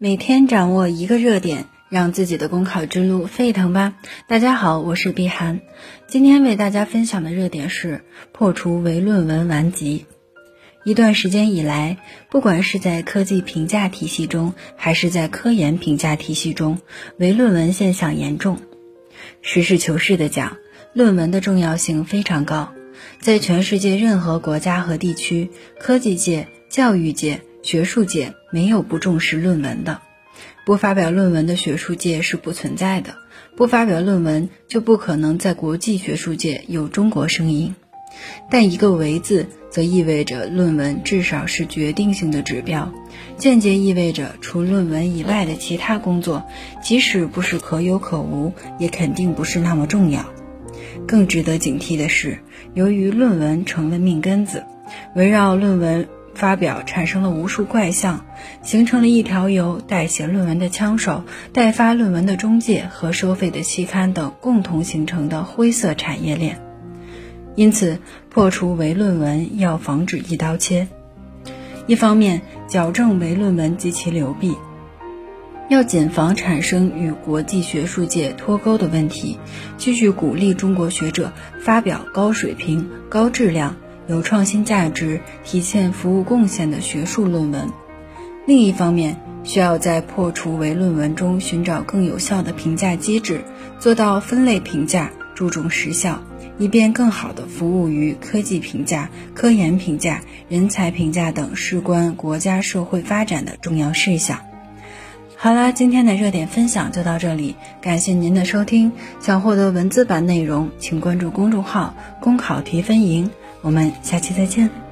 每天掌握一个热点，让自己的公考之路沸腾吧！大家好，我是碧涵，今天为大家分享的热点是破除唯论文顽疾。一段时间以来，不管是在科技评价体系中，还是在科研评价体系中，唯论文现象严重。实事求是的讲，论文的重要性非常高，在全世界任何国家和地区，科技界、教育界。学术界没有不重视论文的，不发表论文的学术界是不存在的，不发表论文就不可能在国际学术界有中国声音。但一个“唯”字，则意味着论文至少是决定性的指标，间接意味着除论文以外的其他工作，即使不是可有可无，也肯定不是那么重要。更值得警惕的是，由于论文成了命根子，围绕论文。发表产生了无数怪象，形成了一条由代写论文的枪手、代发论文的中介和收费的期刊等共同形成的灰色产业链。因此，破除唯论文要防止一刀切。一方面，矫正唯论文及其流弊，要谨防产生与国际学术界脱钩的问题，继续鼓励中国学者发表高水平、高质量。有创新价值、体现服务贡献的学术论文。另一方面，需要在破除唯论文中寻找更有效的评价机制，做到分类评价，注重实效，以便更好地服务于科技评价、科研评价、人才评价等事关国家社会发展的重要事项。好了，今天的热点分享就到这里，感谢您的收听。想获得文字版内容，请关注公众号“公考提分营”。我们下期再见。